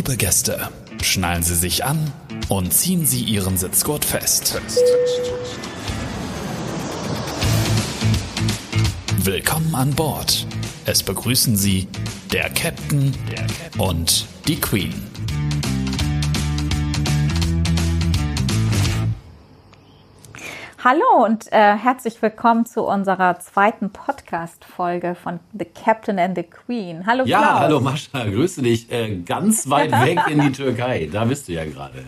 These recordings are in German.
Liebe Gäste, schnallen Sie sich an und ziehen Sie Ihren Sitzgurt fest. Willkommen an Bord. Es begrüßen Sie der Captain und die Queen. Hallo und äh, herzlich willkommen zu unserer zweiten Podcast-Folge von The Captain and the Queen. Hallo Ja, Klaus. hallo Mascha, grüße dich. Äh, ganz weit weg in die Türkei. Da bist du ja gerade.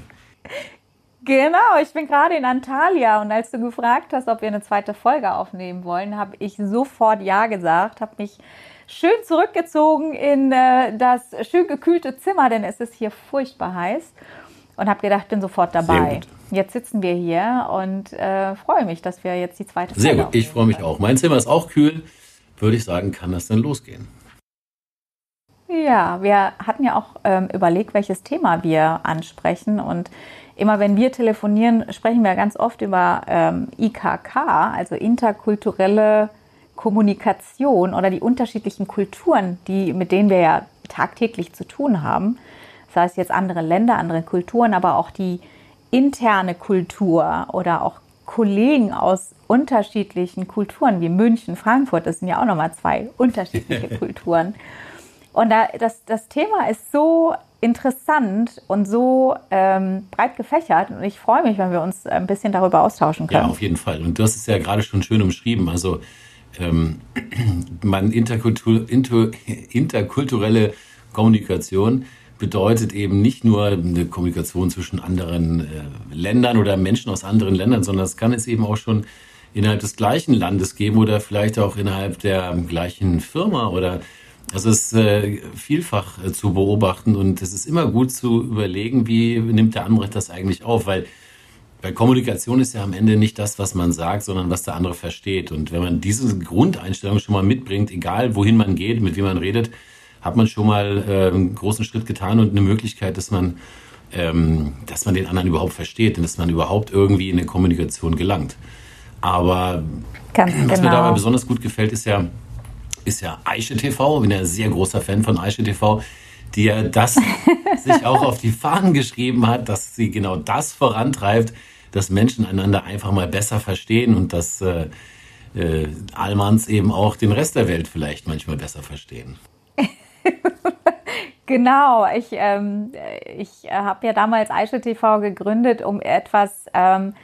Genau, ich bin gerade in Antalya und als du gefragt hast, ob wir eine zweite Folge aufnehmen wollen, habe ich sofort Ja gesagt, habe mich schön zurückgezogen in äh, das schön gekühlte Zimmer, denn es ist hier furchtbar heiß und habe gedacht, bin sofort dabei. gut. Jetzt sitzen wir hier und äh, freue mich, dass wir jetzt die zweite Sehr Folge gut, ich freue mich auch. Mein Zimmer ist auch kühl. Würde ich sagen, kann das dann losgehen. Ja, wir hatten ja auch ähm, überlegt, welches Thema wir ansprechen. Und immer wenn wir telefonieren, sprechen wir ganz oft über ähm, IKK, also interkulturelle Kommunikation oder die unterschiedlichen Kulturen, die, mit denen wir ja tagtäglich zu tun haben. Das heißt jetzt andere Länder, andere Kulturen, aber auch die interne Kultur oder auch Kollegen aus unterschiedlichen Kulturen wie München, Frankfurt, das sind ja auch nochmal zwei unterschiedliche Kulturen. Und da, das, das Thema ist so interessant und so ähm, breit gefächert. Und ich freue mich, wenn wir uns ein bisschen darüber austauschen Ja, können. auf jeden Fall. Und du hast es ja gerade schon schön umschrieben. Also ähm, man interkultur, inter, interkulturelle Kommunikation bedeutet eben nicht nur eine Kommunikation zwischen anderen äh, Ländern oder Menschen aus anderen Ländern, sondern es kann es eben auch schon innerhalb des gleichen Landes geben oder vielleicht auch innerhalb der gleichen Firma oder also ist äh, vielfach äh, zu beobachten und es ist immer gut zu überlegen, wie nimmt der andere das eigentlich auf, weil bei Kommunikation ist ja am Ende nicht das, was man sagt, sondern was der andere versteht. Und wenn man diese Grundeinstellung schon mal mitbringt, egal wohin man geht, mit wem man redet, hat man schon mal äh, einen großen Schritt getan und eine Möglichkeit, dass man, ähm, dass man den anderen überhaupt versteht und dass man überhaupt irgendwie in eine Kommunikation gelangt. Aber Ganz was mir dabei genau. besonders gut gefällt, ist ja, ist ja Aische TV. Ich bin ja ein sehr großer Fan von Aische TV, die ja das sich auch auf die Fahnen geschrieben hat, dass sie genau das vorantreibt, dass Menschen einander einfach mal besser verstehen und dass äh, äh, Almans eben auch den Rest der Welt vielleicht manchmal besser verstehen. Genau, ich, ähm, ich habe ja damals Aische TV gegründet, um etwas ähm,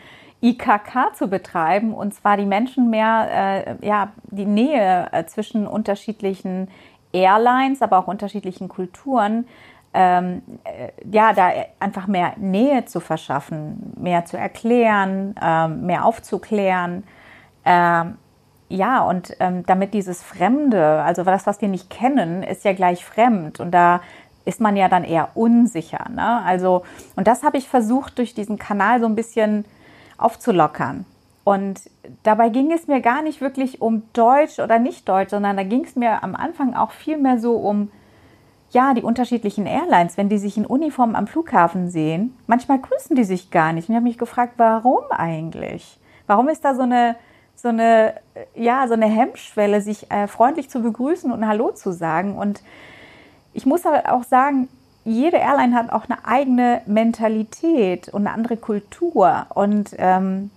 IKK zu betreiben und zwar die Menschen mehr, äh, ja, die Nähe äh, zwischen unterschiedlichen Airlines, aber auch unterschiedlichen Kulturen, ähm, äh, ja, da einfach mehr Nähe zu verschaffen, mehr zu erklären, ähm, mehr aufzuklären. Ähm, ja, und ähm, damit dieses Fremde, also das, was wir nicht kennen, ist ja gleich fremd. Und da ist man ja dann eher unsicher. Ne? Also, und das habe ich versucht, durch diesen Kanal so ein bisschen aufzulockern. Und dabei ging es mir gar nicht wirklich um Deutsch oder nicht Deutsch, sondern da ging es mir am Anfang auch viel mehr so um, ja, die unterschiedlichen Airlines, wenn die sich in Uniform am Flughafen sehen, manchmal grüßen die sich gar nicht. Und ich habe mich gefragt, warum eigentlich? Warum ist da so eine, so eine, äh, ja, so eine Hemmschwelle, sich äh, freundlich zu begrüßen und Hallo zu sagen? Und ich muss aber auch sagen, jede Airline hat auch eine eigene Mentalität und eine andere Kultur. Und, ähm,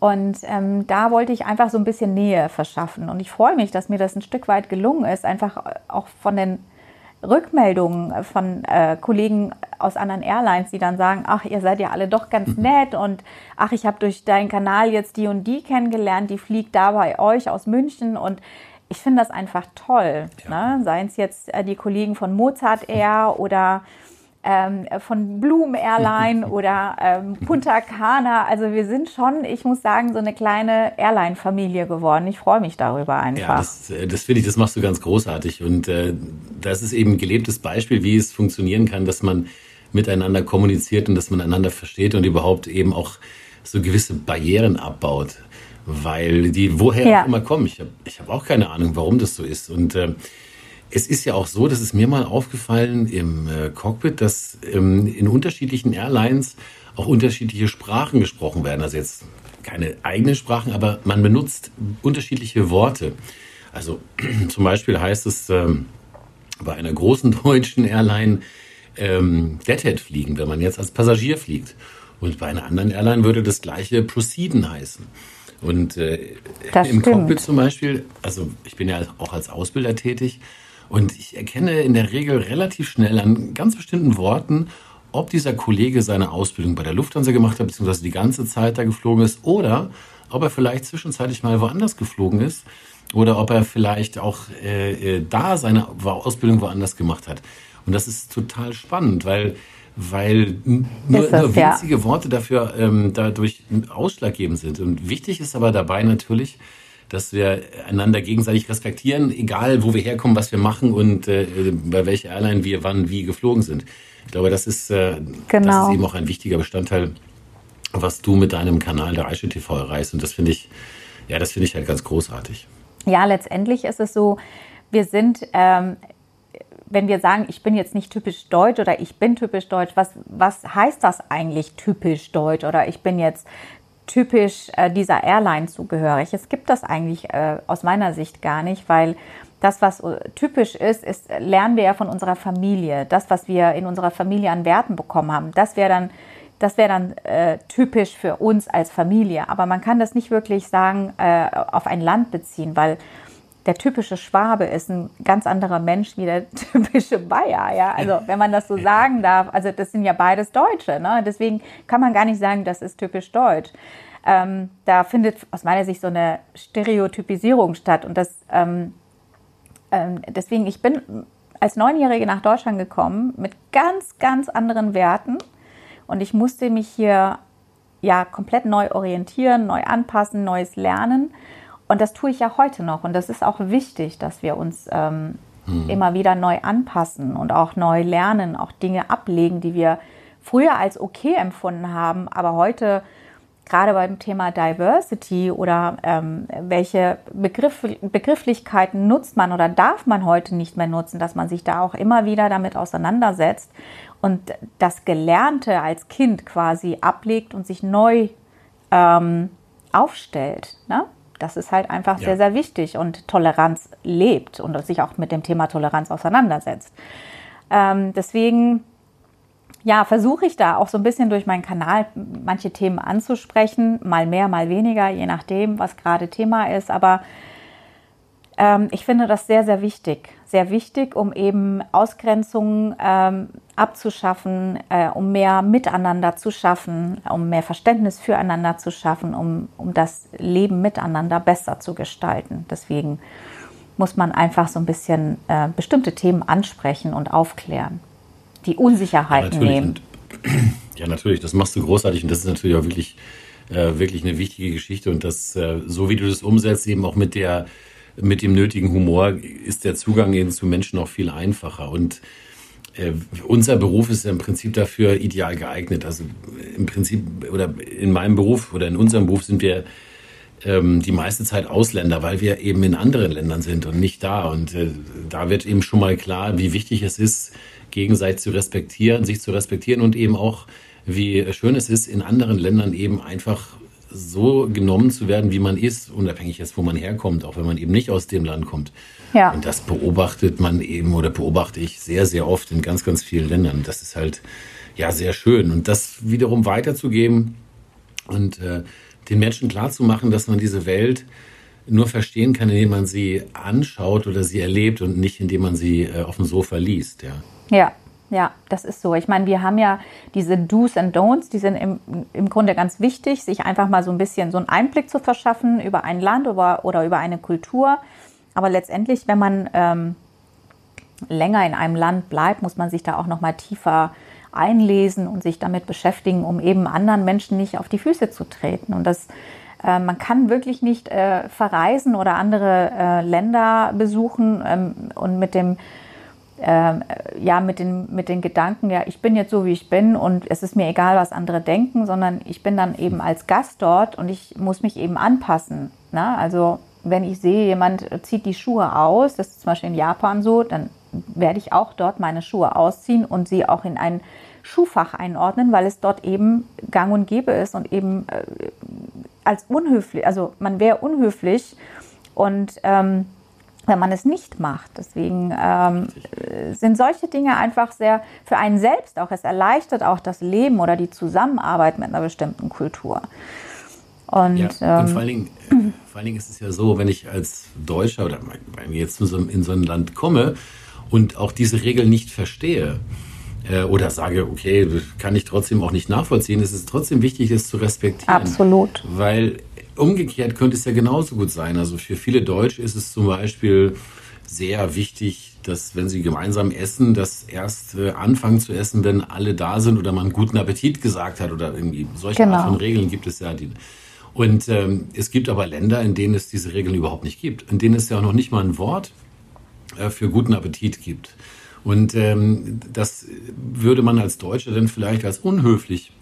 und ähm, da wollte ich einfach so ein bisschen Nähe verschaffen. Und ich freue mich, dass mir das ein Stück weit gelungen ist, einfach auch von den Rückmeldungen von äh, Kollegen aus anderen Airlines, die dann sagen, ach, ihr seid ja alle doch ganz nett und ach, ich habe durch deinen Kanal jetzt die und die kennengelernt, die fliegt da bei euch aus München und ich finde das einfach toll. Ja. Ne? Seien es jetzt äh, die Kollegen von Mozart Air oder ähm, von Bloom Airline oder ähm, Punta Cana. Also wir sind schon, ich muss sagen, so eine kleine Airline-Familie geworden. Ich freue mich darüber einfach. Ja, das, äh, das finde ich, das machst du ganz großartig. Und äh, das ist eben ein gelebtes Beispiel, wie es funktionieren kann, dass man miteinander kommuniziert und dass man einander versteht und überhaupt eben auch so gewisse Barrieren abbaut. Weil die woher Ja. immer kommen. Ich habe ich hab auch keine Ahnung, warum das so ist. Und äh, es ist ja auch so, das ist mir mal aufgefallen im äh, Cockpit, dass ähm, in unterschiedlichen Airlines auch unterschiedliche Sprachen gesprochen werden. Also jetzt keine eigenen Sprachen, aber man benutzt unterschiedliche Worte. Also zum Beispiel heißt es ähm, bei einer großen deutschen Airline, ähm, Deadhead fliegen, wenn man jetzt als Passagier fliegt. Und bei einer anderen Airline würde das gleiche Proceeden heißen. Und äh, im stimmt. Cockpit zum Beispiel, also ich bin ja auch als Ausbilder tätig und ich erkenne in der Regel relativ schnell an ganz bestimmten Worten, ob dieser Kollege seine Ausbildung bei der Lufthansa gemacht hat, beziehungsweise die ganze Zeit da geflogen ist, oder ob er vielleicht zwischenzeitlich mal woanders geflogen ist, oder ob er vielleicht auch äh, äh da seine Ausbildung woanders gemacht hat. Und das ist total spannend, weil weil nur, das, nur winzige ja. Worte dafür ähm, dadurch ausschlaggebend sind. Und wichtig ist aber dabei natürlich, dass wir einander gegenseitig respektieren, egal wo wir herkommen, was wir machen und äh, bei welcher Airline wir wann wie geflogen sind. Ich glaube, das ist, äh, genau. das ist eben auch ein wichtiger Bestandteil, was du mit deinem Kanal der Aische TV erreichst. Und das finde ich, ja, das finde ich halt ganz großartig. Ja, letztendlich ist es so, wir sind ähm, wenn wir sagen, ich bin jetzt nicht typisch deutsch oder ich bin typisch deutsch, was, was heißt das eigentlich typisch deutsch oder ich bin jetzt typisch äh, dieser Airline zugehörig? Es gibt das eigentlich äh, aus meiner Sicht gar nicht, weil das, was äh, typisch ist, ist, lernen wir ja von unserer Familie. Das, was wir in unserer Familie an Werten bekommen haben, das wäre dann, das wäre dann äh, typisch für uns als Familie. Aber man kann das nicht wirklich sagen, äh, auf ein Land beziehen, weil der typische Schwabe ist ein ganz anderer Mensch wie der typische Bayer. Ja, also wenn man das so sagen darf, also das sind ja beides Deutsche. Ne? Deswegen kann man gar nicht sagen, das ist typisch deutsch. Ähm, da findet aus meiner Sicht so eine Stereotypisierung statt und das ähm, ähm, deswegen ich bin als Neunjährige nach Deutschland gekommen mit ganz ganz anderen Werten und ich musste mich hier ja komplett neu orientieren, neu anpassen, neues lernen und das tue ich ja heute noch. Und das ist auch wichtig, dass wir uns ähm, hm. immer wieder neu anpassen und auch neu lernen, auch Dinge ablegen, die wir früher als okay empfunden haben, aber heute gerade beim Thema Diversity oder ähm, welche Begriff, Begrifflichkeiten nutzt man oder darf man heute nicht mehr nutzen, dass man sich da auch immer wieder damit auseinandersetzt und das Gelernte als Kind quasi ablegt und sich neu ähm, aufstellt. Ne? Das ist halt einfach ja. sehr, sehr wichtig und Toleranz lebt und sich auch mit dem Thema Toleranz auseinandersetzt. Ähm, deswegen ja, versuche ich da auch so ein bisschen durch meinen Kanal manche Themen anzusprechen, mal mehr, mal weniger, je nachdem, was gerade Thema ist. Aber ähm, ich finde das sehr, sehr wichtig. Sehr wichtig, um eben Ausgrenzungen ähm, abzuschaffen, äh, um mehr Miteinander zu schaffen, um mehr Verständnis füreinander zu schaffen, um, um das Leben miteinander besser zu gestalten. Deswegen muss man einfach so ein bisschen äh, bestimmte Themen ansprechen und aufklären, die Unsicherheiten ja, nehmen. Und, ja, natürlich, das machst du großartig und das ist natürlich auch wirklich, äh, wirklich eine wichtige Geschichte und das, äh, so wie du das umsetzt, eben auch mit der mit dem nötigen Humor ist der Zugang eben zu Menschen auch viel einfacher. Und äh, unser Beruf ist im Prinzip dafür ideal geeignet. Also im Prinzip oder in meinem Beruf oder in unserem Beruf sind wir ähm, die meiste Zeit Ausländer, weil wir eben in anderen Ländern sind und nicht da. Und äh, da wird eben schon mal klar, wie wichtig es ist, gegenseitig zu respektieren, sich zu respektieren und eben auch, wie schön es ist, in anderen Ländern eben einfach so genommen zu werden, wie man ist, unabhängig jetzt, wo man herkommt, auch wenn man eben nicht aus dem Land kommt. Ja. Und das beobachtet man eben oder beobachte ich sehr, sehr oft in ganz, ganz vielen Ländern. Das ist halt ja sehr schön. Und das wiederum weiterzugeben und äh, den Menschen klarzumachen, dass man diese Welt nur verstehen kann, indem man sie anschaut oder sie erlebt und nicht indem man sie äh, auf dem Sofa liest. Ja. ja, ja, das ist so. Ich meine, wir haben ja diese Do's and Don'ts, die sind im, im Grunde ganz wichtig, sich einfach mal so ein bisschen so einen Einblick zu verschaffen über ein Land oder, oder über eine Kultur. Aber letztendlich, wenn man ähm, länger in einem Land bleibt, muss man sich da auch noch mal tiefer einlesen und sich damit beschäftigen, um eben anderen Menschen nicht auf die Füße zu treten. Und das äh, man kann wirklich nicht äh, verreisen oder andere äh, Länder besuchen ähm, und mit dem äh, ja mit den, mit den Gedanken, ja, ich bin jetzt so, wie ich bin und es ist mir egal, was andere denken, sondern ich bin dann eben als Gast dort und ich muss mich eben anpassen. Ne? Also wenn ich sehe, jemand zieht die Schuhe aus, das ist zum Beispiel in Japan so, dann werde ich auch dort meine Schuhe ausziehen und sie auch in ein Schuhfach einordnen, weil es dort eben gang und gäbe ist und eben äh, als unhöflich, also man wäre unhöflich und ähm, wenn man es nicht macht. Deswegen ähm, sind solche Dinge einfach sehr für einen selbst auch. Es erleichtert auch das Leben oder die Zusammenarbeit mit einer bestimmten Kultur. Und, ja, ähm, und vor, allen Dingen, vor allen Dingen ist es ja so, wenn ich als Deutscher oder wenn ich jetzt in so ein Land komme und auch diese Regeln nicht verstehe, äh, oder sage, okay, kann ich trotzdem auch nicht nachvollziehen, ist es trotzdem wichtig, es zu respektieren. Absolut. Weil umgekehrt könnte es ja genauso gut sein. Also für viele Deutsche ist es zum Beispiel sehr wichtig, dass wenn sie gemeinsam essen, dass erst äh, anfangen zu essen, wenn alle da sind oder man guten Appetit gesagt hat oder irgendwie solche genau. Art von Regeln gibt es ja. Die, und ähm, es gibt aber Länder, in denen es diese Regeln überhaupt nicht gibt, in denen es ja auch noch nicht mal ein Wort äh, für guten Appetit gibt. Und ähm, das würde man als Deutscher dann vielleicht als unhöflich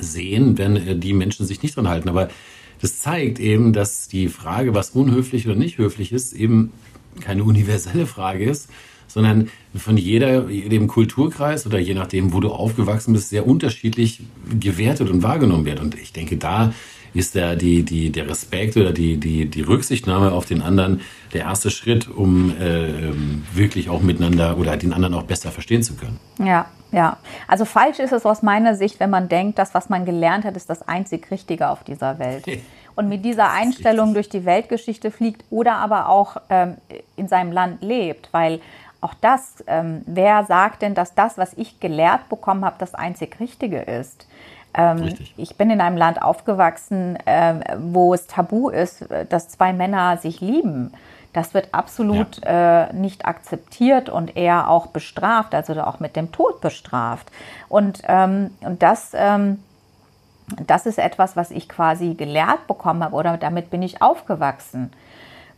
sehen, wenn äh, die Menschen sich nicht dran halten. Aber das zeigt eben, dass die Frage, was unhöflich oder nicht höflich ist, eben keine universelle Frage ist, sondern von jeder, jedem Kulturkreis oder je nachdem, wo du aufgewachsen bist, sehr unterschiedlich gewertet und wahrgenommen wird. Und ich denke, da ist der, die, die, der Respekt oder die, die, die Rücksichtnahme auf den anderen der erste Schritt, um äh, wirklich auch miteinander oder den anderen auch besser verstehen zu können. Ja, ja. Also falsch ist es aus meiner Sicht, wenn man denkt, das, was man gelernt hat, ist das einzig Richtige auf dieser Welt. Und mit dieser Einstellung durch die Weltgeschichte fliegt oder aber auch ähm, in seinem Land lebt, weil auch das, ähm, wer sagt denn, dass das, was ich gelehrt bekommen habe, das einzig Richtige ist? Ähm, ich bin in einem Land aufgewachsen, ähm, wo es tabu ist, dass zwei Männer sich lieben. Das wird absolut ja. äh, nicht akzeptiert und eher auch bestraft, also auch mit dem Tod bestraft. Und, ähm, und das, ähm, das ist etwas, was ich quasi gelehrt bekommen habe oder damit bin ich aufgewachsen.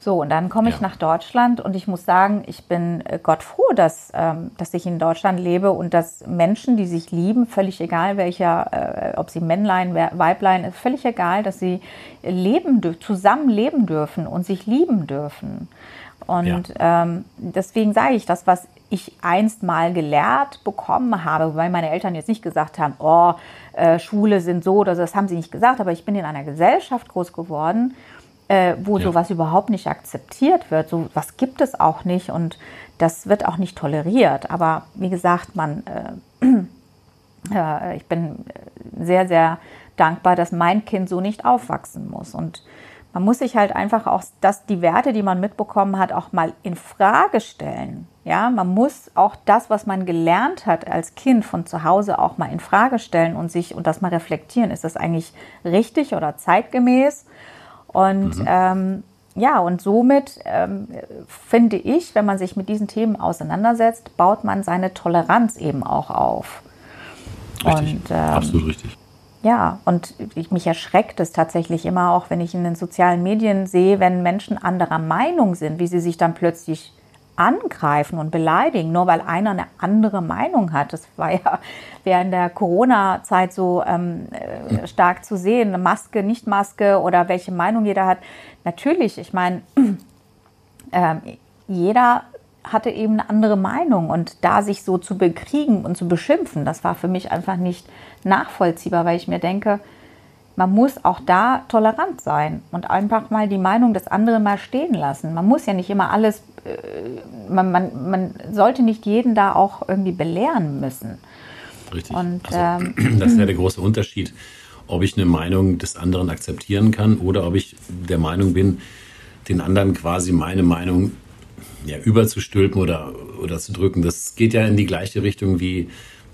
So, und dann komme ich ja. nach Deutschland und ich muss sagen, ich bin äh, Gott froh, dass, ähm, dass ich in Deutschland lebe und dass Menschen, die sich lieben, völlig egal welcher, äh, ob sie Männlein, Weiblein, ist völlig egal, dass sie leben, zusammen leben dürfen und sich lieben dürfen. Und ja. ähm, deswegen sage ich, das, was ich einst mal gelehrt bekommen habe, weil meine Eltern jetzt nicht gesagt haben, oh, äh, Schule sind so oder so, das haben sie nicht gesagt, aber ich bin in einer Gesellschaft groß geworden, äh, wo ja. sowas überhaupt nicht akzeptiert wird. So was gibt es auch nicht und das wird auch nicht toleriert. Aber wie gesagt, man, äh, äh, ich bin sehr, sehr dankbar, dass mein Kind so nicht aufwachsen muss. Und man muss sich halt einfach auch dass die Werte, die man mitbekommen hat, auch mal in Frage stellen. Ja, man muss auch das, was man gelernt hat als Kind von zu Hause auch mal in Frage stellen und sich und das mal reflektieren. Ist das eigentlich richtig oder zeitgemäß? Und mhm. ähm, ja, und somit ähm, finde ich, wenn man sich mit diesen Themen auseinandersetzt, baut man seine Toleranz eben auch auf. Richtig, und, ähm, absolut richtig. Ja, und ich, mich erschreckt es tatsächlich immer auch, wenn ich in den sozialen Medien sehe, wenn Menschen anderer Meinung sind, wie sie sich dann plötzlich angreifen und beleidigen, nur weil einer eine andere Meinung hat. Das war ja während der Corona-Zeit so ähm, äh, stark zu sehen, Maske, nicht Maske oder welche Meinung jeder hat. Natürlich, ich meine, äh, jeder hatte eben eine andere Meinung und da sich so zu bekriegen und zu beschimpfen, das war für mich einfach nicht nachvollziehbar, weil ich mir denke, man muss auch da tolerant sein und einfach mal die Meinung des anderen mal stehen lassen. Man muss ja nicht immer alles, äh, man, man, man sollte nicht jeden da auch irgendwie belehren müssen. Richtig. Und, also, ähm, das ist ja der große Unterschied, ob ich eine Meinung des anderen akzeptieren kann oder ob ich der Meinung bin, den anderen quasi meine Meinung ja, überzustülpen oder, oder zu drücken. Das geht ja in die gleiche Richtung wie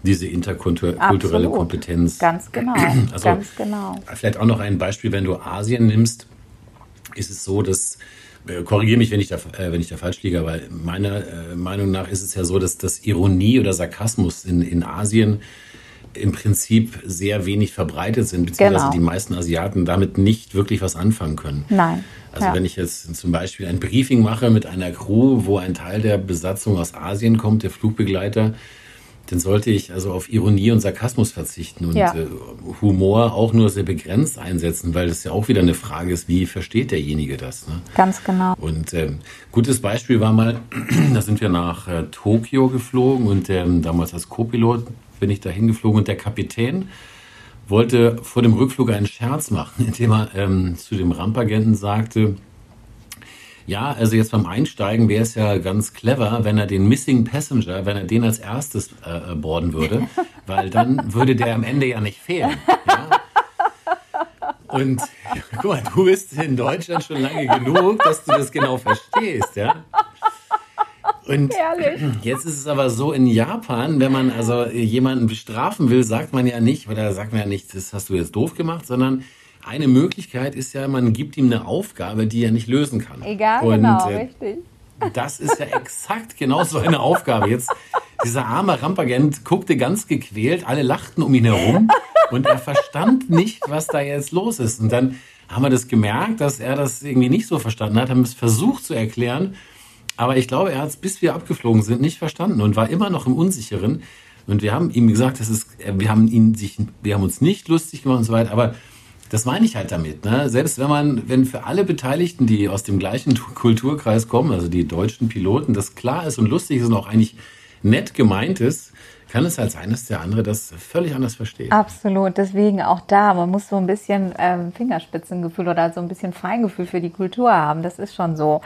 diese interkulturelle Absolut. Kompetenz. Ganz genau. Also, Ganz genau. Vielleicht auch noch ein Beispiel, wenn du Asien nimmst, ist es so, dass äh, korrigiere mich, wenn ich da, äh, wenn ich da falsch liege, aber meiner äh, Meinung nach ist es ja so, dass das Ironie oder Sarkasmus in, in Asien im Prinzip sehr wenig verbreitet sind, beziehungsweise genau. die meisten Asiaten damit nicht wirklich was anfangen können. Nein. Also ja. wenn ich jetzt zum Beispiel ein Briefing mache mit einer Crew, wo ein Teil der Besatzung aus Asien kommt, der Flugbegleiter, dann sollte ich also auf Ironie und Sarkasmus verzichten und ja. äh, Humor auch nur sehr begrenzt einsetzen, weil das ja auch wieder eine Frage ist, wie versteht derjenige das? Ne? Ganz genau. Und äh, gutes Beispiel war mal, da sind wir nach äh, Tokio geflogen und ähm, damals als Co-Pilot bin ich da hingeflogen und der Kapitän wollte vor dem Rückflug einen Scherz machen, indem er ähm, zu dem Rampagenten sagte, Ja, also jetzt beim Einsteigen wäre es ja ganz clever, wenn er den Missing Passenger, wenn er den als erstes äh, boarden würde, weil dann würde der am Ende ja nicht fehlen. Ja? Und guck mal, du bist in Deutschland schon lange genug, dass du das genau verstehst, ja. Und Herrlich. jetzt ist es aber so in Japan, wenn man also jemanden bestrafen will, sagt man ja nicht, oder sagt man ja nicht, das hast du jetzt doof gemacht, sondern eine Möglichkeit ist ja, man gibt ihm eine Aufgabe, die er nicht lösen kann. Egal, Und, genau, äh, richtig. Das ist ja exakt genau so eine Aufgabe. Jetzt, dieser arme Rampagent guckte ganz gequält, alle lachten um ihn herum und er verstand nicht, was da jetzt los ist. Und dann haben wir das gemerkt, dass er das irgendwie nicht so verstanden hat, haben es versucht zu erklären. Aber ich glaube, er hat es, bis wir abgeflogen sind, nicht verstanden und war immer noch im Unsicheren. Und wir haben ihm gesagt, das ist, wir haben ihn sich, wir haben uns nicht lustig gemacht und so weiter. Aber das meine ich halt damit. Ne? Selbst wenn man, wenn für alle Beteiligten, die aus dem gleichen Kulturkreis kommen, also die deutschen Piloten, das klar ist und lustig ist und auch eigentlich nett gemeint ist, kann es halt sein, dass der andere das völlig anders versteht. Absolut. Deswegen auch da, man muss so ein bisschen ähm, Fingerspitzengefühl oder so ein bisschen Feingefühl für die Kultur haben. Das ist schon so.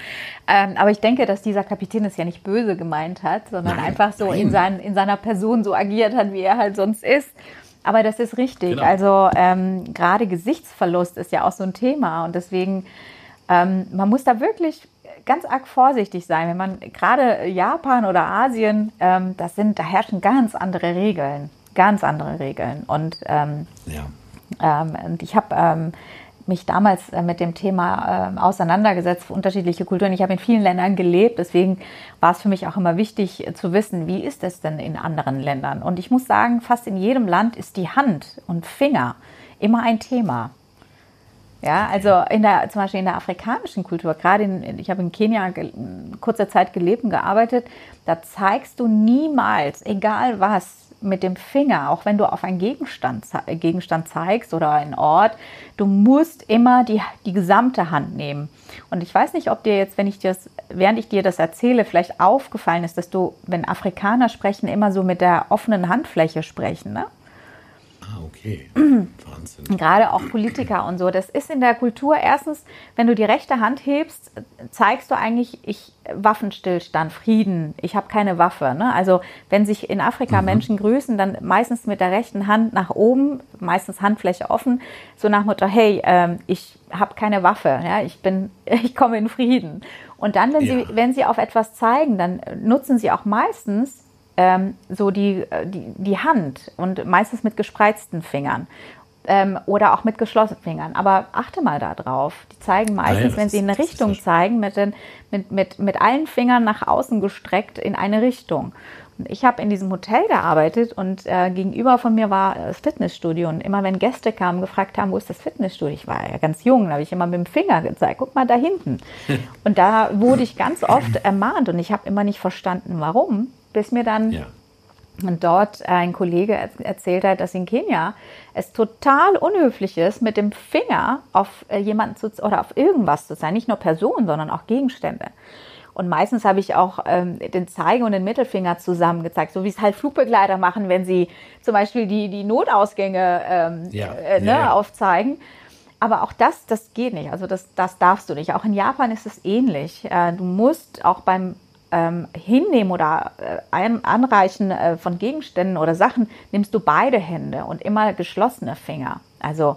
Ähm, aber ich denke, dass dieser Kapitän es ja nicht böse gemeint hat, sondern nein, einfach so in, sein, in seiner Person so agiert hat, wie er halt sonst ist. Aber das ist richtig. Genau. Also ähm, gerade Gesichtsverlust ist ja auch so ein Thema und deswegen ähm, man muss da wirklich ganz arg vorsichtig sein, wenn man gerade Japan oder Asien, ähm, das sind, da herrschen ganz andere Regeln, ganz andere Regeln und ähm, ja. Ähm, ich habe ähm, mich damals äh, mit dem Thema äh, auseinandergesetzt, unterschiedliche Kulturen. Ich habe in vielen Ländern gelebt, deswegen war es für mich auch immer wichtig äh, zu wissen, wie ist es denn in anderen Ländern. Und ich muss sagen, fast in jedem Land ist die Hand und Finger immer ein Thema. Ja, also in der, zum Beispiel in der afrikanischen Kultur, gerade in, ich habe in Kenia kurze Zeit gelebt und gearbeitet, da zeigst du niemals, egal was, mit dem Finger, auch wenn du auf einen Gegenstand, Gegenstand zeigst oder einen Ort, du musst immer die, die gesamte Hand nehmen. Und ich weiß nicht, ob dir jetzt, wenn ich dir das, während ich dir das erzähle, vielleicht aufgefallen ist, dass du, wenn Afrikaner sprechen, immer so mit der offenen Handfläche sprechen. Ne? Ah, okay. Wahnsinn. Gerade auch Politiker und so. Das ist in der Kultur erstens, wenn du die rechte Hand hebst, zeigst du eigentlich, ich Waffenstillstand, Frieden, ich habe keine Waffe. Ne? Also wenn sich in Afrika mhm. Menschen grüßen, dann meistens mit der rechten Hand nach oben, meistens Handfläche offen, so nach Motto, hey, ähm, ich habe keine Waffe, ja? ich bin, ich komme in Frieden. Und dann, wenn, ja. sie, wenn sie auf etwas zeigen, dann nutzen sie auch meistens ähm, so die, äh, die, die Hand und meistens mit gespreizten Fingern ähm, oder auch mit geschlossenen Fingern. Aber achte mal da drauf. Die zeigen meistens, ah ja, wenn sie in eine Richtung zeigen, mit, den, mit, mit, mit allen Fingern nach außen gestreckt in eine Richtung. Und ich habe in diesem Hotel gearbeitet und äh, gegenüber von mir war das Fitnessstudio. Und immer wenn Gäste kamen, gefragt haben, wo ist das Fitnessstudio? Ich war ja ganz jung, da habe ich immer mit dem Finger gezeigt, guck mal da hinten. und da wurde ich ganz oft ermahnt und ich habe immer nicht verstanden, warum bis mir dann ja. dort ein Kollege erzählt hat, dass in Kenia es total unhöflich ist, mit dem Finger auf äh, jemanden zu, oder auf irgendwas zu sein, nicht nur Personen, sondern auch Gegenstände. Und meistens habe ich auch ähm, den Zeige- und den Mittelfinger zusammen gezeigt, so wie es halt Flugbegleiter machen, wenn sie zum Beispiel die, die Notausgänge ähm, ja. äh, ne, ja. aufzeigen. Aber auch das, das geht nicht. Also das, das darfst du nicht. Auch in Japan ist es ähnlich. Äh, du musst auch beim ähm, Hinnehmen oder äh, ein, Anreichen äh, von Gegenständen oder Sachen nimmst du beide Hände und immer geschlossene Finger. Also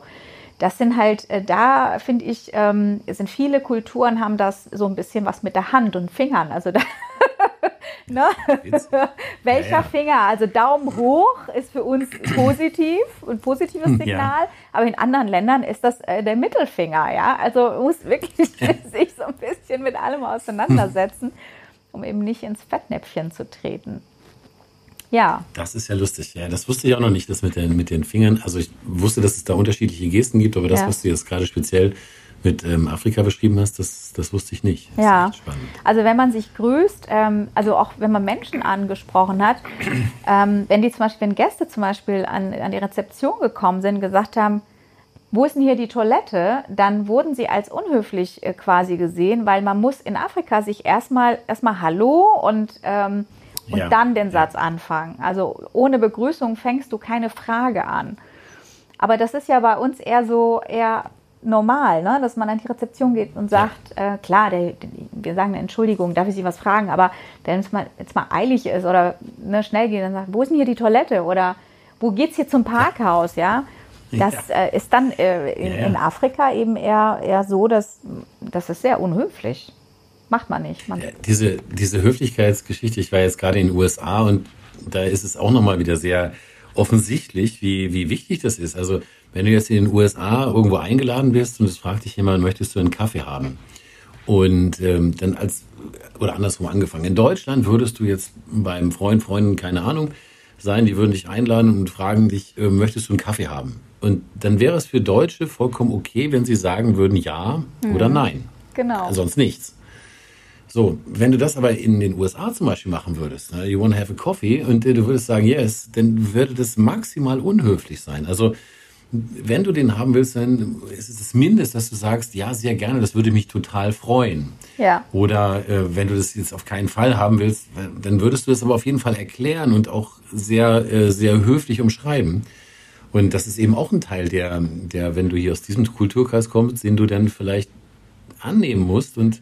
das sind halt, äh, da finde ich, ähm, sind viele Kulturen haben das so ein bisschen was mit der Hand und Fingern. Also da, ne? Welcher ja, ja. Finger? Also Daumen hoch ist für uns positiv, ein positives Signal, ja. aber in anderen Ländern ist das äh, der Mittelfinger, ja. Also muss wirklich sich so ein bisschen mit allem auseinandersetzen um eben nicht ins Fettnäpfchen zu treten. Ja. Das ist ja lustig. Ja, das wusste ich auch noch nicht, das mit den, mit den Fingern. Also ich wusste, dass es da unterschiedliche Gesten gibt, aber das, ja. was du jetzt gerade speziell mit ähm, Afrika beschrieben hast, das, das wusste ich nicht. Das ja. Also wenn man sich grüßt, ähm, also auch wenn man Menschen angesprochen hat, ähm, wenn die zum Beispiel, wenn Gäste zum Beispiel an, an die Rezeption gekommen sind, gesagt haben, wo ist denn hier die Toilette? Dann wurden sie als unhöflich äh, quasi gesehen, weil man muss in Afrika sich erstmal erstmal Hallo und, ähm, und ja. dann den Satz anfangen. Also ohne Begrüßung fängst du keine Frage an. Aber das ist ja bei uns eher so, eher normal, ne? dass man an die Rezeption geht und sagt, ja. äh, klar, der, der, wir sagen eine Entschuldigung, darf ich Sie was fragen, aber wenn es mal, jetzt mal eilig ist oder ne, schnell geht, dann sagt, wo ist denn hier die Toilette oder wo geht's hier zum Parkhaus, ja? Das ja. äh, ist dann äh, in, ja, in, Afrika eben eher, eher so, dass das ist sehr unhöflich. Macht man nicht. Man diese, diese Höflichkeitsgeschichte, ich war jetzt gerade in den USA und da ist es auch nochmal wieder sehr offensichtlich, wie, wie wichtig das ist. Also wenn du jetzt in den USA irgendwo eingeladen bist und es fragt dich jemand, möchtest du einen Kaffee haben? Und ähm, dann als, oder andersrum angefangen. In Deutschland würdest du jetzt beim Freund, Freunden, keine Ahnung, sein, die würden dich einladen und fragen dich, äh, möchtest du einen Kaffee haben? Und dann wäre es für Deutsche vollkommen okay, wenn sie sagen würden ja mhm. oder nein. Genau. Sonst nichts. So, wenn du das aber in den USA zum Beispiel machen würdest, ne, you wanna have a coffee, und äh, du würdest sagen yes, dann würde das maximal unhöflich sein. Also wenn du den haben willst, dann ist es das Mindest, dass du sagst, ja, sehr gerne, das würde mich total freuen. Ja. Oder äh, wenn du das jetzt auf keinen Fall haben willst, dann würdest du es aber auf jeden Fall erklären und auch sehr, äh, sehr höflich umschreiben. Und das ist eben auch ein Teil, der, der, wenn du hier aus diesem Kulturkreis kommst, den du dann vielleicht annehmen musst und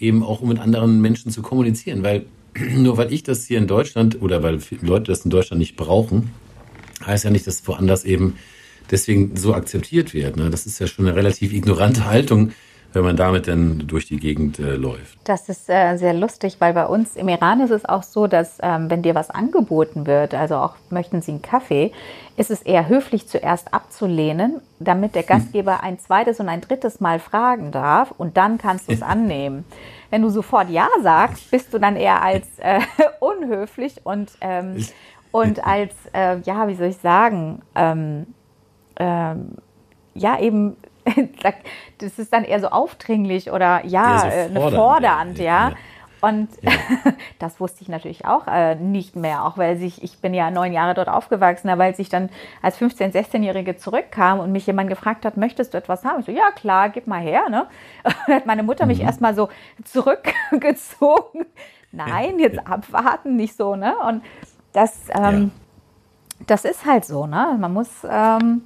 eben auch um mit anderen Menschen zu kommunizieren. Weil nur weil ich das hier in Deutschland oder weil Leute das in Deutschland nicht brauchen, heißt ja nicht, dass woanders eben deswegen so akzeptiert wird. Ne? Das ist ja schon eine relativ ignorante Haltung, wenn man damit dann durch die Gegend äh, läuft. Das ist äh, sehr lustig, weil bei uns im Iran ist es auch so, dass ähm, wenn dir was angeboten wird, also auch möchten Sie einen Kaffee, ist es eher höflich zuerst abzulehnen, damit der hm. Gastgeber ein zweites und ein drittes Mal fragen darf und dann kannst du es annehmen. Wenn du sofort Ja sagst, bist du dann eher als äh, unhöflich und, ähm, und als, äh, ja, wie soll ich sagen, ähm, ähm, ja, eben, das ist dann eher so aufdringlich oder ja, so äh, fordernd, fordernd ja. ja. Und ja. das wusste ich natürlich auch äh, nicht mehr, auch weil sich, ich bin ja neun Jahre dort aufgewachsen, aber als ich dann als 15-, 16-Jährige zurückkam und mich jemand gefragt hat, möchtest du etwas haben? Ich so, ja klar, gib mal her. Ne? hat meine Mutter mhm. mich erstmal so zurückgezogen. Nein, jetzt ja. abwarten, nicht so, ne? Und das, ähm, das ist halt so, ne? Man muss ähm,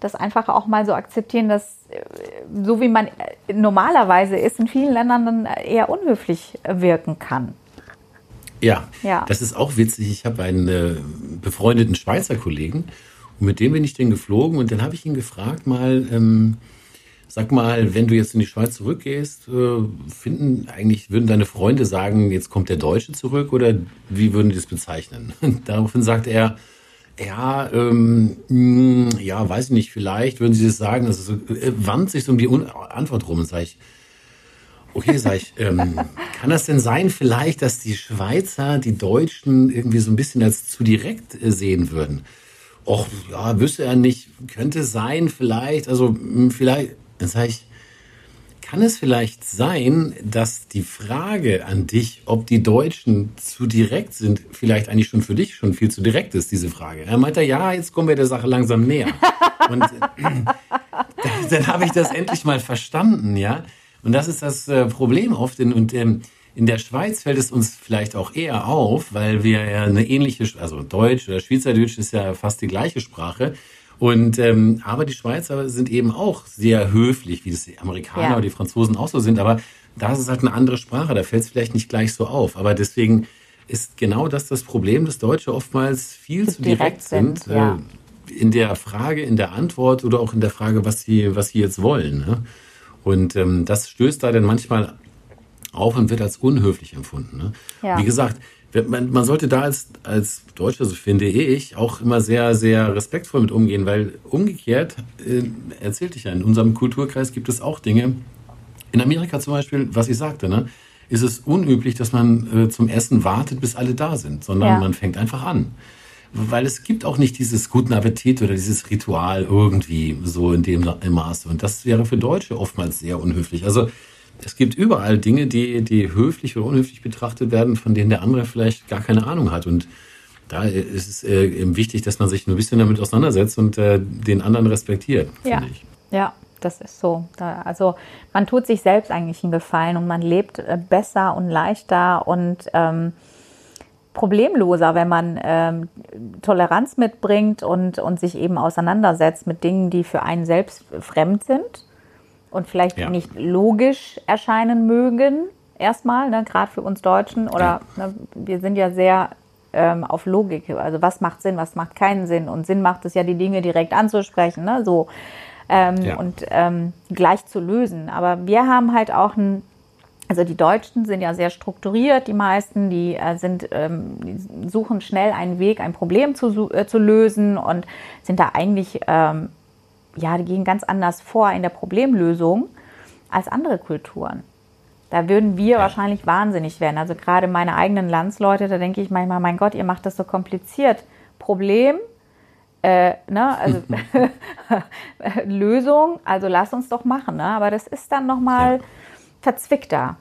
das einfach auch mal so akzeptieren, dass äh, so wie man äh, normalerweise ist, in vielen Ländern dann eher unhöflich wirken kann. Ja, ja. das ist auch witzig. Ich habe einen äh, befreundeten Schweizer Kollegen und mit dem bin ich dann geflogen und dann habe ich ihn gefragt mal, ähm, sag mal, wenn du jetzt in die Schweiz zurückgehst, äh, finden eigentlich, würden deine Freunde sagen, jetzt kommt der Deutsche zurück oder wie würden die das bezeichnen? Daraufhin sagte er, ja, ähm, hm, ja, weiß ich nicht, vielleicht würden Sie das sagen. Also so, äh, wandt sich so um die Un Antwort rum und sage ich, okay, sag ich, ähm, kann das denn sein vielleicht, dass die Schweizer die Deutschen irgendwie so ein bisschen als zu direkt äh, sehen würden? Och, ja, wüsste er nicht, könnte sein, vielleicht, also hm, vielleicht, dann sage ich, kann es vielleicht sein, dass die Frage an dich, ob die Deutschen zu direkt sind, vielleicht eigentlich schon für dich schon viel zu direkt ist, diese Frage? Er meinte, ja, jetzt kommen wir der Sache langsam näher. Und äh, dann habe ich das endlich mal verstanden, ja. Und das ist das äh, Problem oft. In, und ähm, in der Schweiz fällt es uns vielleicht auch eher auf, weil wir ja eine ähnliche, also Deutsch oder Schweizerdeutsch ist ja fast die gleiche Sprache. Und ähm, aber die Schweizer sind eben auch sehr höflich, wie das die Amerikaner ja. oder die Franzosen auch so sind. Aber da ist es halt eine andere Sprache, da fällt es vielleicht nicht gleich so auf. Aber deswegen ist genau das das Problem, dass Deutsche oftmals viel zu direkt, direkt sind. sind ja. äh, in der Frage, in der Antwort oder auch in der Frage, was sie, was sie jetzt wollen. Ne? Und ähm, das stößt da dann manchmal auf und wird als unhöflich empfunden. Ne? Ja. Wie gesagt, man, man sollte da als, als Deutscher, so finde ich, auch immer sehr, sehr respektvoll mit umgehen, weil umgekehrt, äh, erzählte ich ja, in unserem Kulturkreis gibt es auch Dinge, in Amerika zum Beispiel, was ich sagte, ne, ist es unüblich, dass man äh, zum Essen wartet, bis alle da sind, sondern ja. man fängt einfach an. Weil es gibt auch nicht dieses guten Appetit oder dieses Ritual irgendwie so in dem Maße. Und das wäre für Deutsche oftmals sehr unhöflich. Also es gibt überall Dinge, die, die höflich oder unhöflich betrachtet werden, von denen der andere vielleicht gar keine Ahnung hat. Und da ist es äh, eben wichtig, dass man sich ein bisschen damit auseinandersetzt und äh, den anderen respektiert, ja. finde ich. Ja, das ist so. Also man tut sich selbst eigentlich einen Gefallen und man lebt äh, besser und leichter und ähm, problemloser, wenn man ähm, Toleranz mitbringt und, und sich eben auseinandersetzt mit Dingen, die für einen selbst fremd sind und vielleicht ja. nicht logisch erscheinen mögen, erstmal, ne, gerade für uns Deutschen, oder ja. ne, wir sind ja sehr ähm, auf Logik, also was macht Sinn, was macht keinen Sinn und Sinn macht es ja, die Dinge direkt anzusprechen, ne, so ähm, ja. und ähm, gleich zu lösen. Aber wir haben halt auch ein also die Deutschen sind ja sehr strukturiert, die meisten, die äh, sind, ähm, die suchen schnell einen Weg, ein Problem zu, äh, zu lösen und sind da eigentlich, ähm, ja, die gehen ganz anders vor in der Problemlösung als andere Kulturen. Da würden wir ja. wahrscheinlich wahnsinnig werden. Also gerade meine eigenen Landsleute, da denke ich manchmal, mein Gott, ihr macht das so kompliziert. Problem, äh, ne, also Lösung, also lass uns doch machen. Ne? Aber das ist dann nochmal... Ja verzwickter.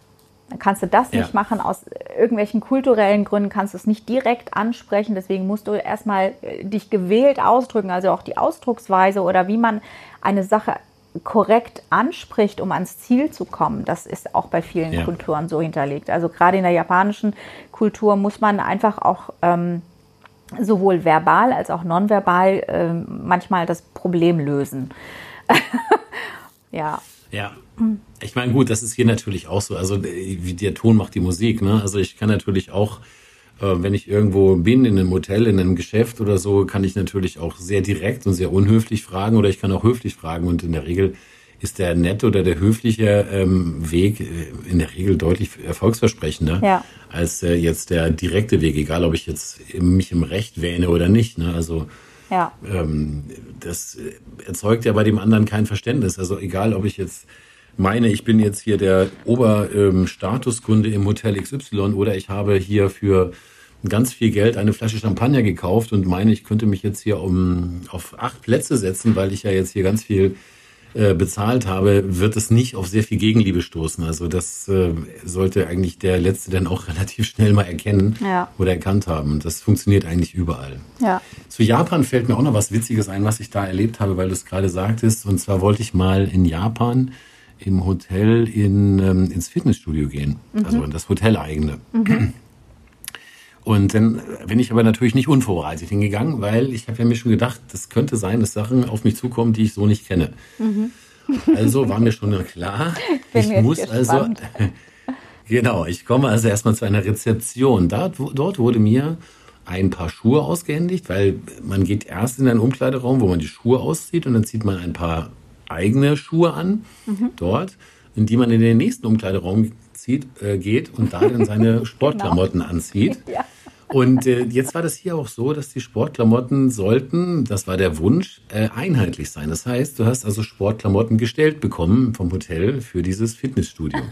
Dann kannst du das ja. nicht machen aus irgendwelchen kulturellen Gründen, kannst du es nicht direkt ansprechen. Deswegen musst du erstmal äh, dich gewählt ausdrücken, also auch die Ausdrucksweise oder wie man eine Sache korrekt anspricht, um ans Ziel zu kommen. Das ist auch bei vielen ja. Kulturen so hinterlegt. Also gerade in der japanischen Kultur muss man einfach auch ähm, sowohl verbal als auch nonverbal äh, manchmal das Problem lösen. ja. Ja. Ich meine, gut, das ist hier natürlich auch so. Also wie der Ton macht die Musik. Ne? Also ich kann natürlich auch, äh, wenn ich irgendwo bin, in einem Hotel, in einem Geschäft oder so, kann ich natürlich auch sehr direkt und sehr unhöflich fragen oder ich kann auch höflich fragen. Und in der Regel ist der nette oder der höfliche ähm, Weg äh, in der Regel deutlich erfolgsversprechender ja. als äh, jetzt der direkte Weg, egal ob ich jetzt mich im Recht wähne oder nicht. Ne? Also ja. Ähm, das erzeugt ja bei dem anderen kein Verständnis. Also egal, ob ich jetzt meine, ich bin jetzt hier der Oberstatuskunde ähm, im Hotel XY oder ich habe hier für ganz viel Geld eine Flasche Champagner gekauft und meine, ich könnte mich jetzt hier um auf acht Plätze setzen, weil ich ja jetzt hier ganz viel äh, bezahlt habe, wird es nicht auf sehr viel Gegenliebe stoßen. Also das äh, sollte eigentlich der Letzte dann auch relativ schnell mal erkennen ja. oder erkannt haben. Und das funktioniert eigentlich überall. Ja. Zu Japan fällt mir auch noch was Witziges ein, was ich da erlebt habe, weil du es gerade sagtest. Und zwar wollte ich mal in Japan im Hotel in, ähm, ins Fitnessstudio gehen. Mhm. Also in das Hoteleigene. Mhm. Und dann bin ich aber natürlich nicht unvorbereitet hingegangen, weil ich habe ja mir schon gedacht, das könnte sein, dass Sachen auf mich zukommen, die ich so nicht kenne. Mhm. Also war mir schon klar, ich muss also, genau, ich komme also erstmal zu einer Rezeption. Dort, dort wurde mir ein paar Schuhe ausgehändigt, weil man geht erst in einen Umkleideraum, wo man die Schuhe auszieht und dann zieht man ein paar eigene Schuhe an mhm. dort, in die man in den nächsten Umkleideraum zieht, äh, geht und da dann seine Sportklamotten genau. anzieht. Ja. Und äh, jetzt war das hier auch so, dass die Sportklamotten sollten, das war der Wunsch, äh, einheitlich sein. Das heißt, du hast also Sportklamotten gestellt bekommen vom Hotel für dieses Fitnessstudio.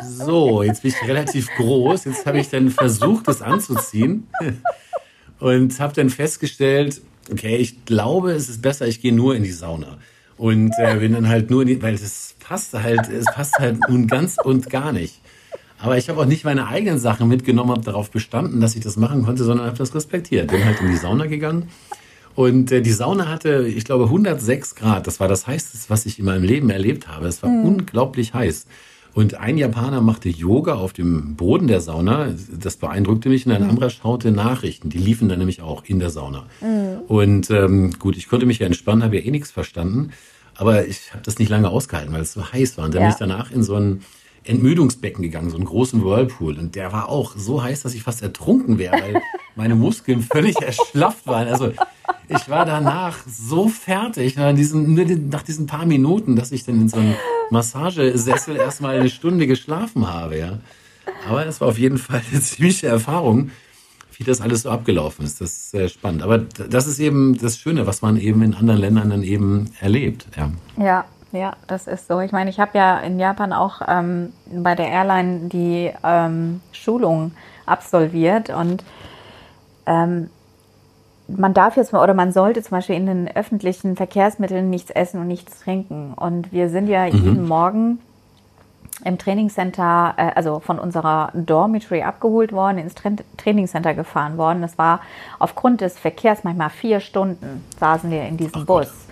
So, jetzt bin ich relativ groß. Jetzt habe ich dann versucht, das anzuziehen und habe dann festgestellt, okay, ich glaube, es ist besser, ich gehe nur in die Sauna. Und äh, bin dann halt nur in die, weil es passt halt, es passt halt nun ganz und gar nicht. Aber ich habe auch nicht meine eigenen Sachen mitgenommen, habe darauf bestanden, dass ich das machen konnte, sondern habe das respektiert. Bin halt in die Sauna gegangen. Und äh, die Sauna hatte, ich glaube, 106 Grad. Das war das heißeste, was ich in meinem Leben erlebt habe. Es war mhm. unglaublich heiß. Und ein Japaner machte Yoga auf dem Boden der Sauna. Das beeindruckte mich. Und ein mhm. anderer schaute Nachrichten. Die liefen dann nämlich auch in der Sauna. Mhm. Und ähm, gut, ich konnte mich ja entspannen, habe ja eh nichts verstanden. Aber ich habe das nicht lange ausgehalten, weil es so heiß war. Und dann ja. bin ich danach in so ein Entmüdungsbecken gegangen, so einen großen Whirlpool. Und der war auch so heiß, dass ich fast ertrunken wäre, weil meine Muskeln völlig erschlafft waren. Also ich war danach so fertig, nach diesen, nur nach diesen paar Minuten, dass ich dann in so einem Massagesessel erstmal eine Stunde geschlafen habe. Ja. Aber es war auf jeden Fall eine ziemliche Erfahrung, wie das alles so abgelaufen ist. Das ist sehr spannend. Aber das ist eben das Schöne, was man eben in anderen Ländern dann eben erlebt. Ja. ja. Ja, das ist so. Ich meine, ich habe ja in Japan auch ähm, bei der Airline die ähm, Schulung absolviert und ähm, man darf jetzt mal oder man sollte zum Beispiel in den öffentlichen Verkehrsmitteln nichts essen und nichts trinken. Und wir sind ja mhm. jeden Morgen im Trainingscenter, äh, also von unserer Dormitory abgeholt worden, ins Tra Trainingscenter gefahren worden. Das war aufgrund des Verkehrs manchmal vier Stunden saßen wir in diesem Ach Bus. Gott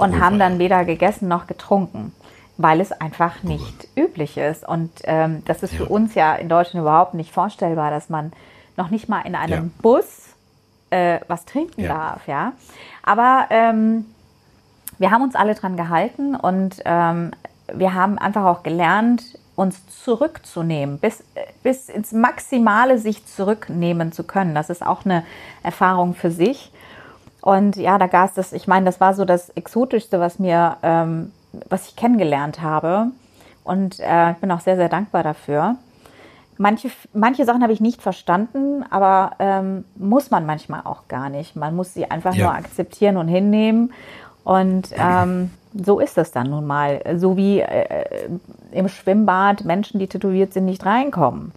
und haben dann weder gegessen noch getrunken, weil es einfach nicht üblich ist. Und ähm, das ist für uns ja in Deutschland überhaupt nicht vorstellbar, dass man noch nicht mal in einem ja. Bus äh, was trinken ja. darf. Ja, aber ähm, wir haben uns alle dran gehalten und ähm, wir haben einfach auch gelernt, uns zurückzunehmen, bis, bis ins Maximale sich zurücknehmen zu können. Das ist auch eine Erfahrung für sich. Und ja, da gab es ich meine, das war so das Exotischste, was mir, ähm, was ich kennengelernt habe. Und äh, ich bin auch sehr, sehr dankbar dafür. Manche, manche Sachen habe ich nicht verstanden, aber ähm, muss man manchmal auch gar nicht. Man muss sie einfach ja. nur akzeptieren und hinnehmen. Und ähm, so ist es dann nun mal. So wie äh, im Schwimmbad Menschen, die tätowiert sind, nicht reinkommen.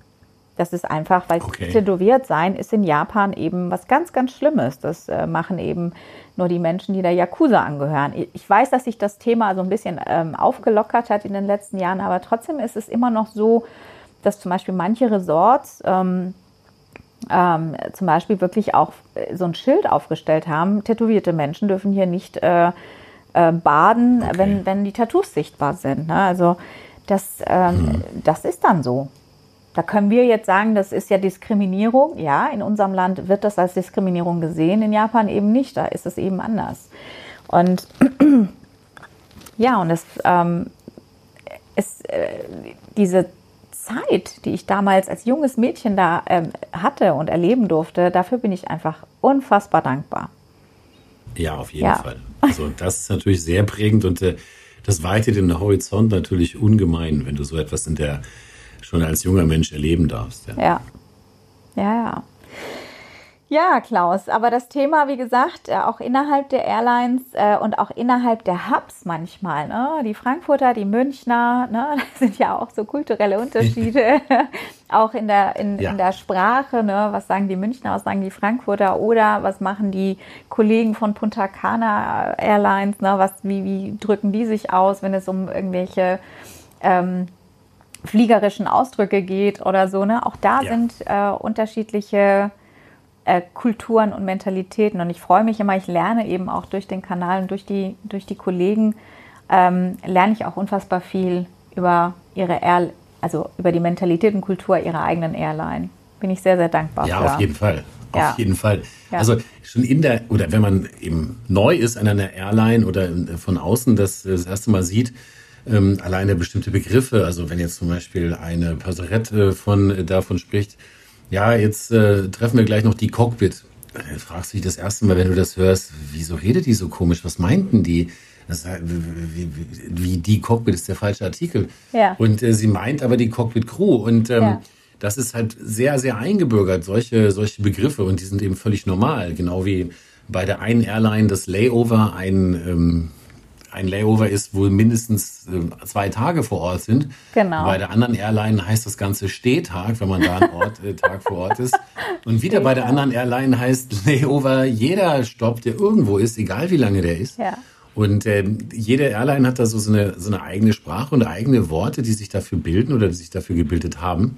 Das ist einfach, weil okay. tätowiert sein ist in Japan eben was ganz, ganz Schlimmes. Das äh, machen eben nur die Menschen, die der Yakuza angehören. Ich weiß, dass sich das Thema so ein bisschen ähm, aufgelockert hat in den letzten Jahren, aber trotzdem ist es immer noch so, dass zum Beispiel manche Resorts ähm, ähm, zum Beispiel wirklich auch äh, so ein Schild aufgestellt haben, tätowierte Menschen dürfen hier nicht äh, äh, baden, okay. wenn, wenn die Tattoos sichtbar sind. Ne? Also das, ähm, hm. das ist dann so. Da können wir jetzt sagen, das ist ja Diskriminierung. Ja, in unserem Land wird das als Diskriminierung gesehen, in Japan eben nicht. Da ist es eben anders. Und ja, und es ähm, ist äh, diese Zeit, die ich damals als junges Mädchen da ähm, hatte und erleben durfte, dafür bin ich einfach unfassbar dankbar. Ja, auf jeden ja. Fall. Also das ist natürlich sehr prägend und äh, das weitet den Horizont natürlich ungemein, wenn du so etwas in der schon als junger Mensch erleben darfst. Ja, ja, ja. ja. Ja, Klaus, aber das Thema, wie gesagt, äh, auch innerhalb der Airlines äh, und auch innerhalb der Hubs manchmal, ne? die Frankfurter, die Münchner, ne? das sind ja auch so kulturelle Unterschiede, auch in der, in, ja. in der Sprache, ne? was sagen die Münchner, was sagen die Frankfurter oder was machen die Kollegen von Punta Cana Airlines, ne? was, wie, wie drücken die sich aus, wenn es um irgendwelche ähm, fliegerischen Ausdrücke geht oder so. Ne? Auch da ja. sind äh, unterschiedliche äh, Kulturen und Mentalitäten. Und ich freue mich immer, ich lerne eben auch durch den Kanal und durch die, durch die Kollegen, ähm, lerne ich auch unfassbar viel über ihre Air, also über die Mentalität und Kultur ihrer eigenen Airline. Bin ich sehr, sehr dankbar. Ja, für. auf jeden Fall. Auf ja. jeden Fall. Ja. Also schon in der, oder wenn man eben neu ist an einer Airline oder von außen das, das erste Mal sieht, ähm, alleine bestimmte Begriffe, also wenn jetzt zum Beispiel eine Passerette von davon spricht, ja, jetzt äh, treffen wir gleich noch die Cockpit. Dann fragst du dich das erste Mal, wenn du das hörst, wieso redet die so komisch? Was meinten die? Das, wie, wie, wie, die Cockpit ist der falsche Artikel. Ja. Und äh, sie meint aber die Cockpit Crew. Und ähm, ja. das ist halt sehr, sehr eingebürgert, solche, solche Begriffe. Und die sind eben völlig normal. Genau wie bei der einen Airline das Layover ein ähm, ein Layover ist, wo mindestens äh, zwei Tage vor Ort sind. Genau. Bei der anderen Airline heißt das Ganze Stehtag, wenn man da einen Ort, äh, Tag vor Ort ist. Und wieder bei der anderen Airline heißt Layover jeder Stopp, der irgendwo ist, egal wie lange der ist. Ja. Und äh, jede Airline hat da so, so, eine, so eine eigene Sprache und eigene Worte, die sich dafür bilden oder die sich dafür gebildet haben.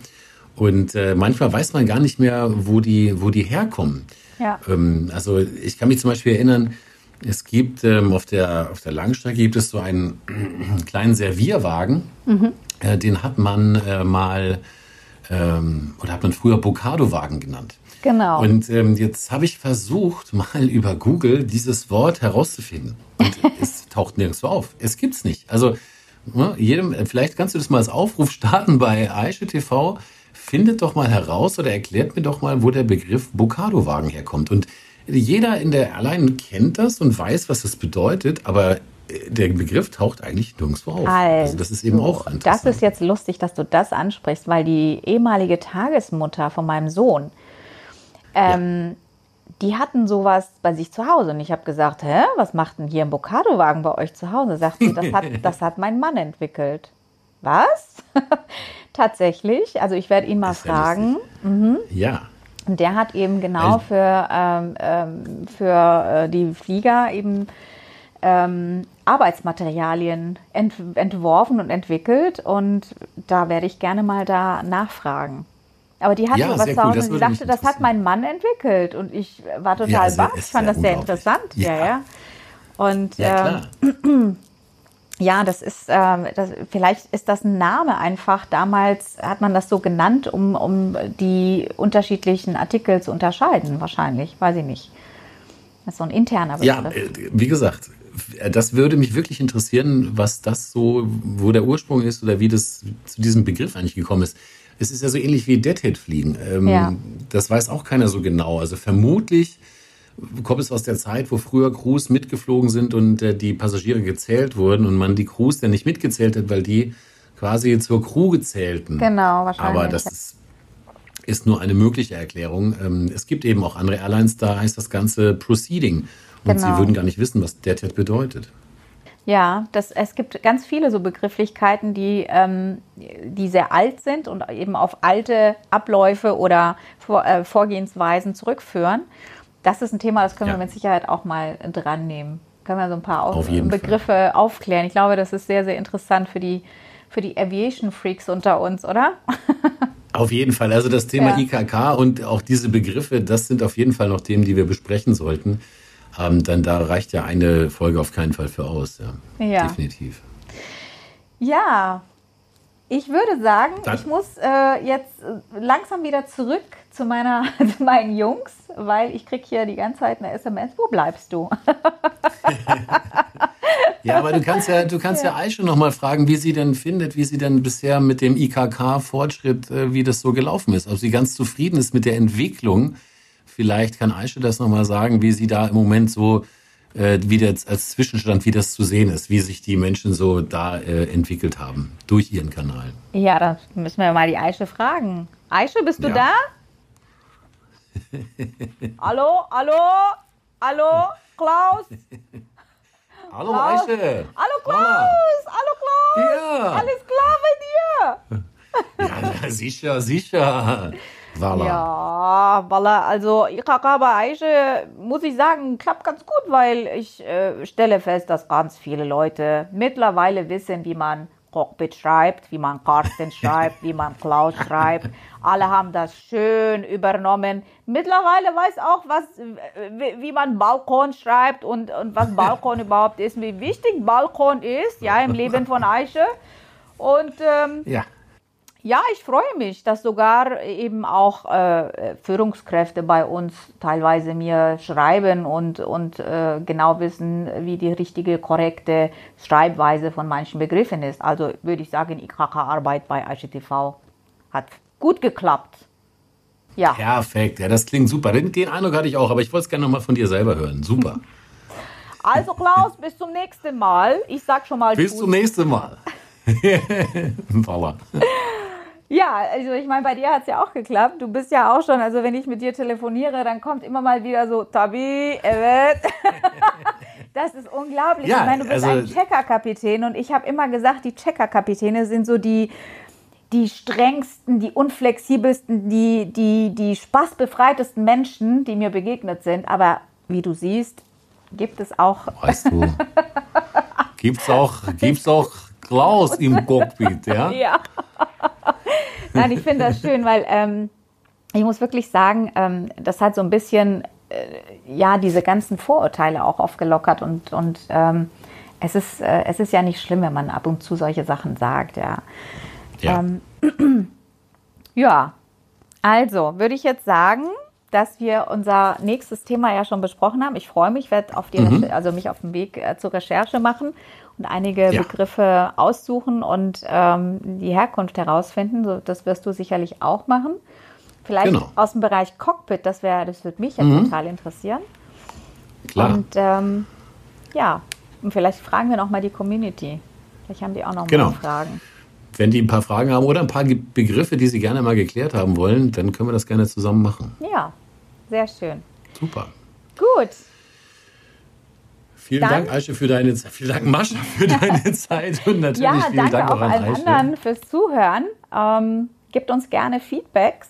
Und äh, manchmal weiß man gar nicht mehr, wo die, wo die herkommen. Ja. Ähm, also ich kann mich zum Beispiel erinnern, es gibt ähm, auf, der, auf der Langstrecke gibt es so einen kleinen Servierwagen. Mhm. Äh, den hat man äh, mal ähm, oder hat man früher Bocado-Wagen genannt. Genau. Und ähm, jetzt habe ich versucht, mal über Google dieses Wort herauszufinden. Und es taucht nirgendwo auf. Es gibt's nicht. Also ne, jedem, vielleicht kannst du das mal als Aufruf starten bei Aische TV. Findet doch mal heraus oder erklärt mir doch mal, wo der Begriff Bocado-Wagen herkommt. Und jeder in der Airline kennt das und weiß, was das bedeutet, aber äh, der Begriff taucht eigentlich nirgendwo auf. Also, also das ist eben auch interessant. Das ist jetzt lustig, dass du das ansprichst, weil die ehemalige Tagesmutter von meinem Sohn, ähm, ja. die hatten sowas bei sich zu Hause. Und ich habe gesagt, hä, was macht denn hier ein Bocado-Wagen bei euch zu Hause? Sagt sie, das hat, das hat mein Mann entwickelt. Was? Tatsächlich? Also ich werde ihn mal fragen. Mhm. Ja. Und der hat eben genau für, ähm, ähm, für äh, die Flieger eben ähm, Arbeitsmaterialien ent entworfen und entwickelt. Und da werde ich gerne mal da nachfragen. Aber die hatte ja, was zu Hause und sie sagte, das hat mein Mann entwickelt. Und ich war total ja, baff. Ich fand das sehr interessant. Ja, ja. ja. Und ja, ähm, ja, das ist, äh, das, vielleicht ist das ein Name einfach. Damals hat man das so genannt, um, um die unterschiedlichen Artikel zu unterscheiden, wahrscheinlich, weiß ich nicht. Das ist so ein interner Begriff. Ja, äh, wie gesagt, das würde mich wirklich interessieren, was das so, wo der Ursprung ist oder wie das zu diesem Begriff eigentlich gekommen ist. Es ist ja so ähnlich wie Deadhead-Fliegen. Ähm, ja. Das weiß auch keiner so genau. Also vermutlich kommt es aus der Zeit, wo früher Crews mitgeflogen sind und äh, die Passagiere gezählt wurden und man die Crews dann nicht mitgezählt hat, weil die quasi zur Crew gezählten. Genau, wahrscheinlich. Aber das ist, ist nur eine mögliche Erklärung. Ähm, es gibt eben auch andere Airlines, da heißt das Ganze Proceeding. Und genau. sie würden gar nicht wissen, was Deadhead bedeutet. Ja, das, es gibt ganz viele so Begrifflichkeiten, die, ähm, die sehr alt sind und eben auf alte Abläufe oder Vor, äh, Vorgehensweisen zurückführen. Das ist ein Thema, das können ja. wir mit Sicherheit auch mal dran nehmen. Können wir so ein paar auf Begriffe Fall. aufklären. Ich glaube, das ist sehr, sehr interessant für die, für die Aviation-Freaks unter uns, oder? Auf jeden Fall. Also das Thema ja. IKK und auch diese Begriffe, das sind auf jeden Fall noch Themen, die wir besprechen sollten ähm, dann da reicht ja eine Folge auf keinen Fall für aus. Ja, ja. definitiv. Ja, ich würde sagen, das ich muss äh, jetzt langsam wieder zurück zu, meiner, zu meinen Jungs, weil ich kriege hier die ganze Zeit eine SMS. Wo bleibst du? ja, aber du kannst ja, du kannst ja, ja Aisha noch mal fragen, wie sie denn findet, wie sie denn bisher mit dem IKK-Fortschritt, äh, wie das so gelaufen ist. Ob sie ganz zufrieden ist mit der Entwicklung Vielleicht kann Aische das nochmal sagen, wie sie da im Moment so äh, wie das, als Zwischenstand, wie das zu sehen ist, wie sich die Menschen so da äh, entwickelt haben durch ihren Kanal. Ja, da müssen wir mal die Aische fragen. Aische, bist du ja. da? hallo, hallo, hallo, Klaus? Hallo Klaus. Aische. Hallo Klaus, hallo Klaus. Ja. Alles klar bei dir? ja, sicher, sicher. Walla. Ja, Walla, also bei Aische, muss ich sagen, klappt ganz gut, weil ich äh, stelle fest, dass ganz viele Leute mittlerweile wissen, wie man Cockpit schreibt, wie man Carsten schreibt, wie man Klaus schreibt. Alle haben das schön übernommen. Mittlerweile weiß auch, was, wie man Balkon schreibt und, und was Balkon überhaupt ist, wie wichtig Balkon ist, ja, im Leben von Aische. Und ähm, ja. Ja, ich freue mich, dass sogar eben auch äh, Führungskräfte bei uns teilweise mir schreiben und, und äh, genau wissen, wie die richtige, korrekte Schreibweise von manchen Begriffen ist. Also würde ich sagen, IKK-Arbeit bei IGTV hat gut geklappt. Ja. Perfekt, ja, das klingt super. Den, den Eindruck hatte ich auch, aber ich wollte es gerne nochmal von dir selber hören. Super. Also Klaus, bis zum nächsten Mal. Ich sag schon mal. Bis gut. zum nächsten Mal. Voila. Ja, also ich meine, bei dir hat es ja auch geklappt. Du bist ja auch schon, also wenn ich mit dir telefoniere, dann kommt immer mal wieder so, Tabi, Evet. das ist unglaublich. Ja, ich meine, du bist also, ein Checker-Kapitän und ich habe immer gesagt, die Checker-Kapitäne sind so die, die strengsten, die unflexibelsten, die, die, die spaßbefreitesten Menschen, die mir begegnet sind. Aber wie du siehst, gibt es auch. Weißt du, gibt es auch, gibt's auch Klaus im Cockpit, ja? Ja. Nein, ich finde das schön, weil ähm, ich muss wirklich sagen, ähm, das hat so ein bisschen äh, ja diese ganzen Vorurteile auch aufgelockert und, und ähm, es, ist, äh, es ist ja nicht schlimm, wenn man ab und zu solche Sachen sagt, ja. Ja, ähm, ja. also würde ich jetzt sagen, dass wir unser nächstes Thema ja schon besprochen haben. Ich freue mich, werde auf die, mhm. also mich auf den Weg äh, zur Recherche machen und einige ja. Begriffe aussuchen und ähm, die Herkunft herausfinden. So, das wirst du sicherlich auch machen. Vielleicht genau. aus dem Bereich Cockpit, das wäre, das würde mich ja mhm. total interessieren. Klar. Und ähm, ja, und vielleicht fragen wir noch mal die Community. Vielleicht haben die auch noch genau. mal Fragen. Wenn die ein paar Fragen haben oder ein paar Begriffe, die sie gerne mal geklärt haben wollen, dann können wir das gerne zusammen machen. Ja, sehr schön. Super. Gut. Vielen Dank, Aische, für deine Zeit. Vielen Dank, Mascha, für deine Zeit. Und natürlich ja, vielen Dank auch, auch allen Aische. anderen fürs Zuhören. Ähm, gebt uns gerne Feedbacks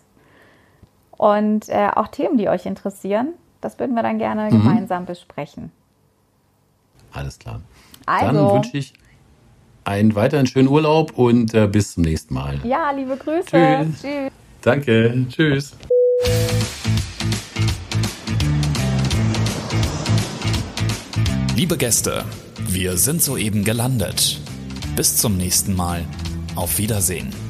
und äh, auch Themen, die euch interessieren. Das würden wir dann gerne mhm. gemeinsam besprechen. Alles klar. Also, dann wünsche ich einen weiteren schönen Urlaub und äh, bis zum nächsten Mal. Ja, liebe Grüße. Tschüss. Tschüss. Danke. Tschüss. Liebe Gäste, wir sind soeben gelandet. Bis zum nächsten Mal. Auf Wiedersehen.